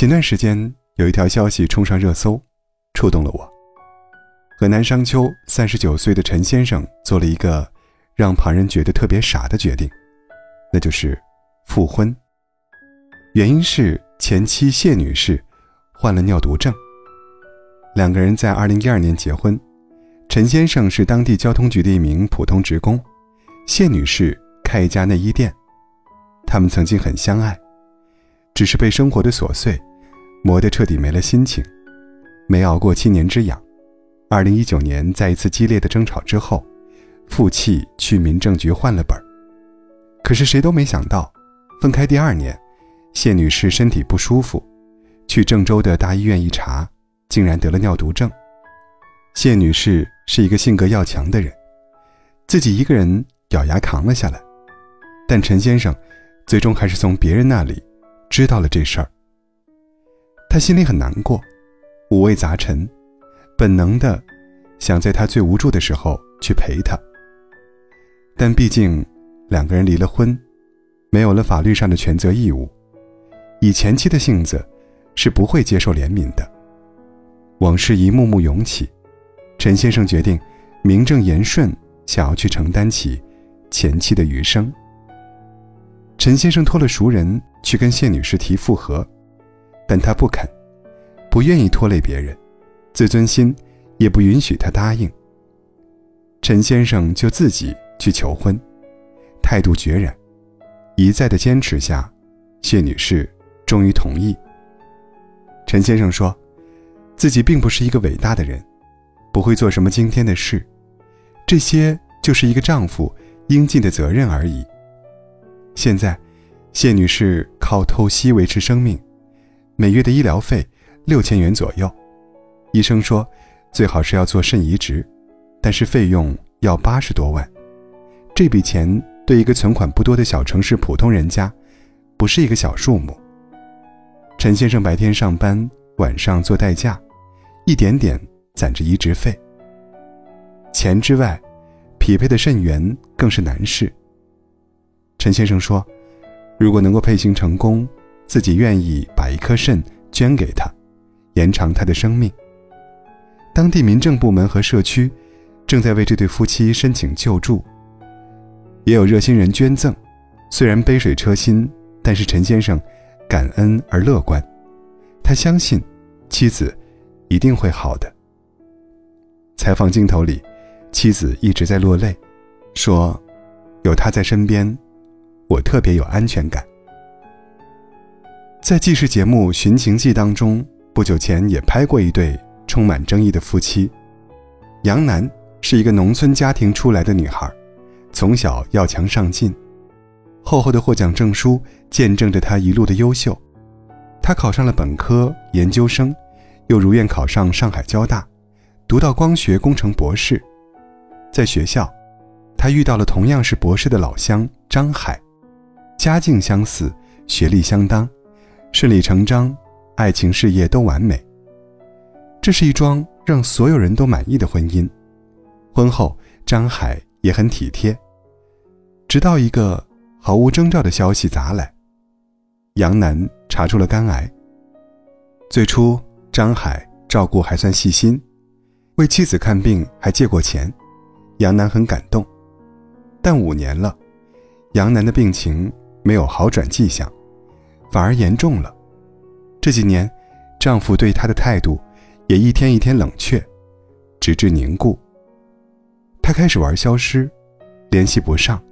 前段时间有一条消息冲上热搜，触动了我。河南商丘三十九岁的陈先生做了一个让旁人觉得特别傻的决定，那就是复婚。原因是前妻谢女士患了尿毒症。两个人在二零一二年结婚，陈先生是当地交通局的一名普通职工，谢女士开一家内衣店。他们曾经很相爱，只是被生活的琐碎磨得彻底没了心情，没熬过七年之痒。二零一九年，在一次激烈的争吵之后，负气去民政局换了本儿。可是谁都没想到，分开第二年，谢女士身体不舒服，去郑州的大医院一查。竟然得了尿毒症。谢女士是一个性格要强的人，自己一个人咬牙扛了下来。但陈先生最终还是从别人那里知道了这事儿。他心里很难过，五味杂陈，本能的想在他最无助的时候去陪他。但毕竟两个人离了婚，没有了法律上的权责义务，以前妻的性子是不会接受怜悯的。往事一幕幕涌起，陈先生决定名正言顺想要去承担起前妻的余生。陈先生托了熟人去跟谢女士提复合，但他不肯，不愿意拖累别人，自尊心也不允许他答应。陈先生就自己去求婚，态度决然，一再的坚持下，谢女士终于同意。陈先生说。自己并不是一个伟大的人，不会做什么惊天的事，这些就是一个丈夫应尽的责任而已。现在，谢女士靠透析维持生命，每月的医疗费六千元左右。医生说，最好是要做肾移植，但是费用要八十多万。这笔钱对一个存款不多的小城市普通人家，不是一个小数目。陈先生白天上班，晚上做代驾。一点点攒着移植费。钱之外，匹配的肾源更是难事。陈先生说：“如果能够配型成功，自己愿意把一颗肾捐给他，延长他的生命。”当地民政部门和社区正在为这对夫妻申请救助，也有热心人捐赠。虽然杯水车薪，但是陈先生感恩而乐观，他相信妻子。一定会好的。采访镜头里，妻子一直在落泪，说：“有他在身边，我特别有安全感。”在纪实节目《寻情记》当中，不久前也拍过一对充满争议的夫妻。杨楠是一个农村家庭出来的女孩，从小要强上进，厚厚的获奖证书见证着她一路的优秀。她考上了本科、研究生。又如愿考上上海交大，读到光学工程博士。在学校，他遇到了同样是博士的老乡张海，家境相似，学历相当，顺理成章，爱情事业都完美。这是一桩让所有人都满意的婚姻。婚后，张海也很体贴。直到一个毫无征兆的消息砸来，杨楠查出了肝癌。最初。张海照顾还算细心，为妻子看病还借过钱，杨楠很感动。但五年了，杨楠的病情没有好转迹象，反而严重了。这几年，丈夫对她的态度也一天一天冷却，直至凝固。她开始玩消失，联系不上，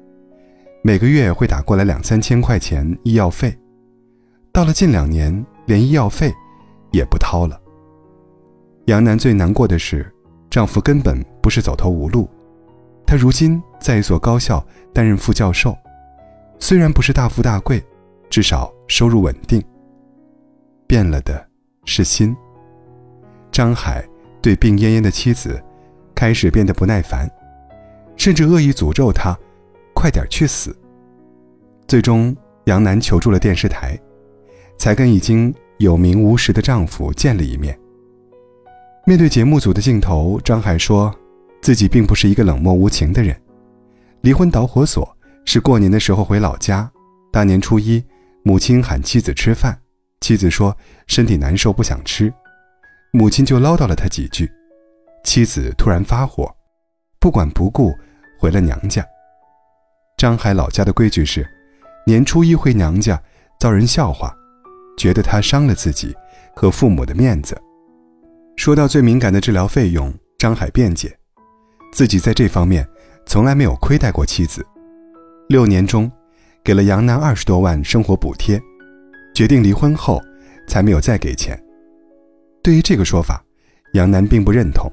每个月会打过来两三千块钱医药费，到了近两年，连医药费。也不掏了。杨楠最难过的是，丈夫根本不是走投无路，他如今在一所高校担任副教授，虽然不是大富大贵，至少收入稳定。变了的是心。张海对病恹恹的妻子开始变得不耐烦，甚至恶意诅咒他：“快点去死。”最终，杨楠求助了电视台，才跟已经。有名无实的丈夫见了一面。面对节目组的镜头，张海说：“自己并不是一个冷漠无情的人。离婚导火索是过年的时候回老家，大年初一，母亲喊妻子吃饭，妻子说身体难受不想吃，母亲就唠叨了他几句，妻子突然发火，不管不顾回了娘家。张海老家的规矩是，年初一回娘家遭人笑话，觉得他伤了自己和父母的面子。说到最敏感的治疗费用，张海辩解，自己在这方面从来没有亏待过妻子。六年中，给了杨楠二十多万生活补贴，决定离婚后才没有再给钱。对于这个说法，杨楠并不认同。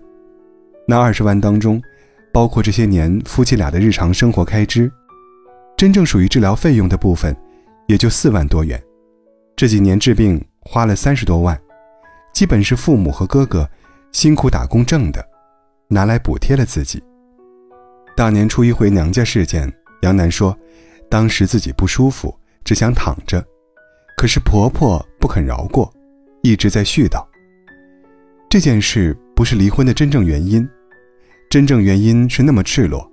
那二十万当中，包括这些年夫妻俩的日常生活开支，真正属于治疗费用的部分，也就四万多元。这几年治病花了三十多万。基本是父母和哥哥辛苦打工挣的，拿来补贴了自己。大年初一回娘家事件，杨楠说，当时自己不舒服，只想躺着，可是婆婆不肯饶过，一直在絮叨。这件事不是离婚的真正原因，真正原因是那么赤裸，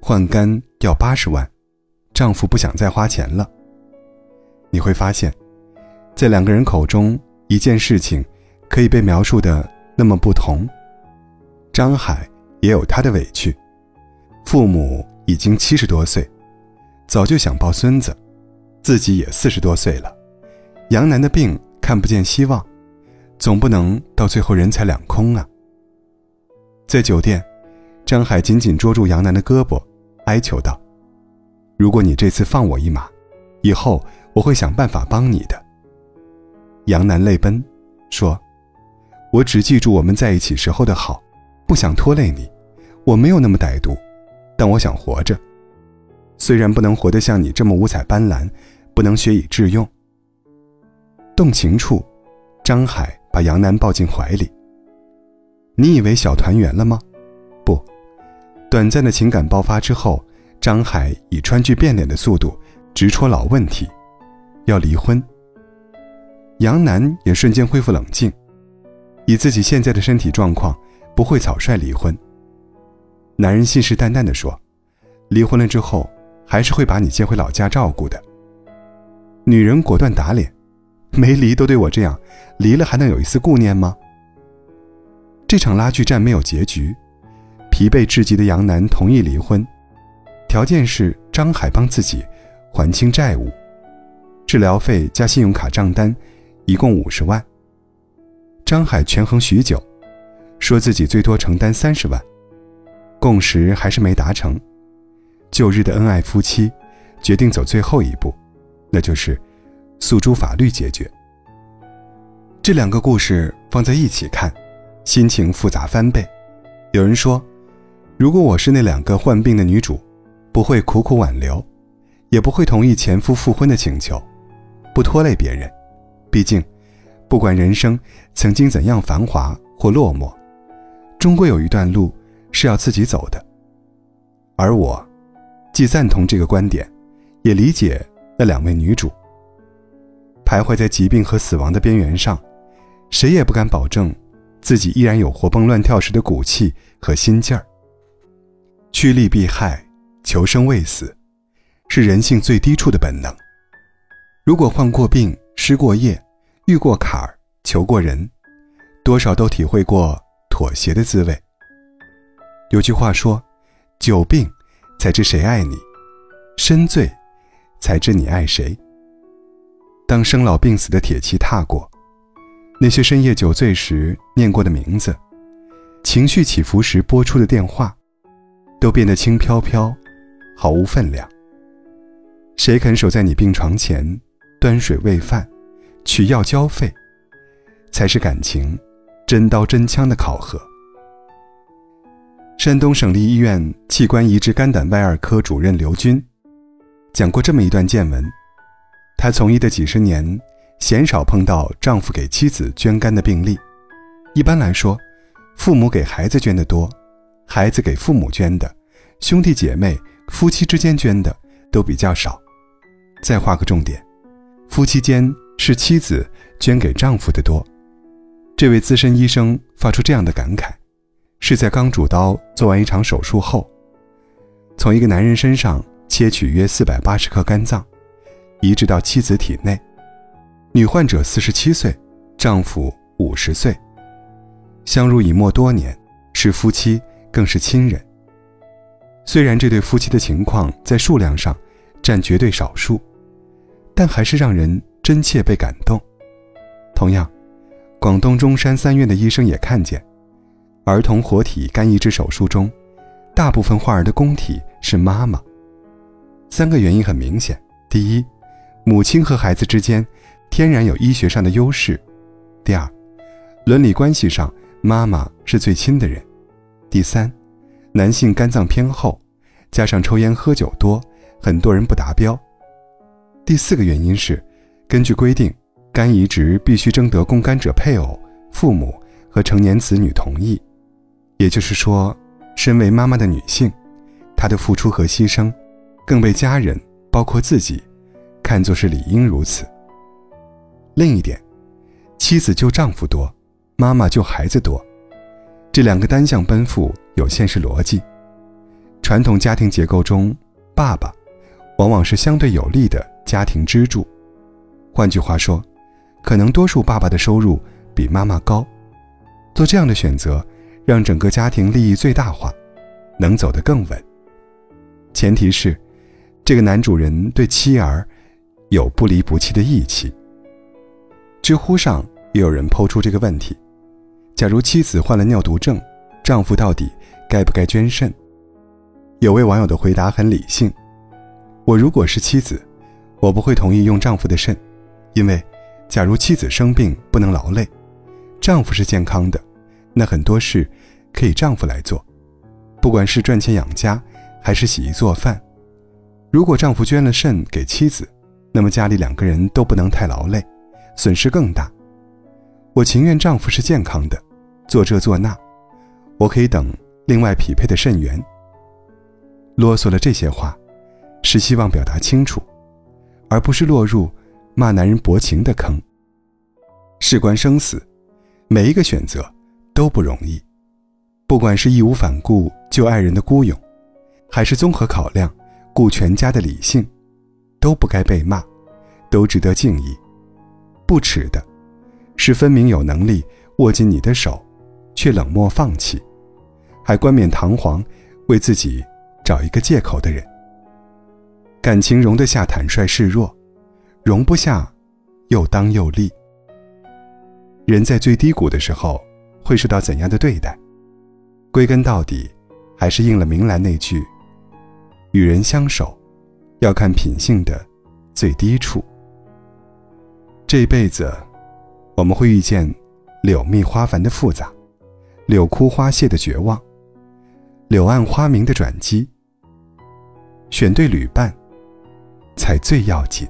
换肝要八十万，丈夫不想再花钱了。你会发现，在两个人口中，一件事情。可以被描述的那么不同。张海也有他的委屈，父母已经七十多岁，早就想抱孙子，自己也四十多岁了。杨楠的病看不见希望，总不能到最后人财两空啊。在酒店，张海紧紧捉住杨楠的胳膊，哀求道：“如果你这次放我一马，以后我会想办法帮你的。”杨楠泪奔，说。我只记住我们在一起时候的好，不想拖累你。我没有那么歹毒，但我想活着。虽然不能活得像你这么五彩斑斓，不能学以致用。动情处，张海把杨楠抱进怀里。你以为小团圆了吗？不，短暂的情感爆发之后，张海以川剧变脸的速度直戳老问题，要离婚。杨楠也瞬间恢复冷静。以自己现在的身体状况，不会草率离婚。男人信誓旦旦地说：“离婚了之后，还是会把你接回老家照顾的。”女人果断打脸：“没离都对我这样，离了还能有一丝顾念吗？”这场拉锯战没有结局，疲惫至极的杨楠同意离婚，条件是张海帮自己还清债务，治疗费加信用卡账单，一共五十万。张海权衡许久，说自己最多承担三十万，共识还是没达成。旧日的恩爱夫妻决定走最后一步，那就是诉诸法律解决。这两个故事放在一起看，心情复杂翻倍。有人说，如果我是那两个患病的女主，不会苦苦挽留，也不会同意前夫复婚的请求，不拖累别人，毕竟。不管人生曾经怎样繁华或落寞，终归有一段路是要自己走的。而我，既赞同这个观点，也理解那两位女主。徘徊在疾病和死亡的边缘上，谁也不敢保证自己依然有活蹦乱跳时的骨气和心劲儿。趋利避害，求生未死，是人性最低处的本能。如果患过病，失过业。遇过坎儿，求过人，多少都体会过妥协的滋味。有句话说：“久病才知谁爱你，身醉才知你爱谁。”当生老病死的铁骑踏过，那些深夜酒醉时念过的名字，情绪起伏时拨出的电话，都变得轻飘飘，毫无分量。谁肯守在你病床前，端水喂饭？取药交费，才是感情真刀真枪的考核。山东省立医院器官移植肝胆外二科主任刘军讲过这么一段见闻：他从医的几十年，鲜少碰到丈夫给妻子捐肝的病例。一般来说，父母给孩子捐的多，孩子给父母捐的，兄弟姐妹、夫妻之间捐的都比较少。再画个重点，夫妻间。是妻子捐给丈夫的多。这位资深医生发出这样的感慨，是在刚主刀做完一场手术后，从一个男人身上切取约四百八十克肝脏，移植到妻子体内。女患者四十七岁，丈夫五十岁，相濡以沫多年，是夫妻，更是亲人。虽然这对夫妻的情况在数量上占绝对少数，但还是让人真切被感动。同样，广东中山三院的医生也看见，儿童活体肝移植手术中，大部分患儿的供体是妈妈。三个原因很明显：第一，母亲和孩子之间天然有医学上的优势；第二，伦理关系上妈妈是最亲的人；第三。男性肝脏偏厚，加上抽烟喝酒多，很多人不达标。第四个原因是，根据规定，肝移植必须征得供肝者配偶、父母和成年子女同意。也就是说，身为妈妈的女性，她的付出和牺牲，更被家人，包括自己，看作是理应如此。另一点，妻子救丈夫多，妈妈救孩子多。这两个单向奔赴有现实逻辑。传统家庭结构中，爸爸往往是相对有利的家庭支柱。换句话说，可能多数爸爸的收入比妈妈高。做这样的选择，让整个家庭利益最大化，能走得更稳。前提是，这个男主人对妻儿有不离不弃的义气。知乎上也有人抛出这个问题。假如妻子患了尿毒症，丈夫到底该不该捐肾？有位网友的回答很理性：“我如果是妻子，我不会同意用丈夫的肾，因为，假如妻子生病不能劳累，丈夫是健康的，那很多事可以丈夫来做，不管是赚钱养家，还是洗衣做饭。如果丈夫捐了肾给妻子，那么家里两个人都不能太劳累，损失更大。我情愿丈夫是健康的。”做这做那，我可以等另外匹配的肾源。啰嗦了这些话，是希望表达清楚，而不是落入骂男人薄情的坑。事关生死，每一个选择都不容易。不管是义无反顾救爱人的孤勇，还是综合考量顾全家的理性，都不该被骂，都值得敬意。不耻的，是分明有能力握紧你的手。却冷漠放弃，还冠冕堂皇为自己找一个借口的人。感情容得下坦率示弱，容不下又当又立。人在最低谷的时候会受到怎样的对待？归根到底，还是应了明兰那句：“与人相守，要看品性的最低处。”这一辈子，我们会遇见柳密花繁的复杂。柳枯花谢的绝望，柳暗花明的转机。选对旅伴，才最要紧。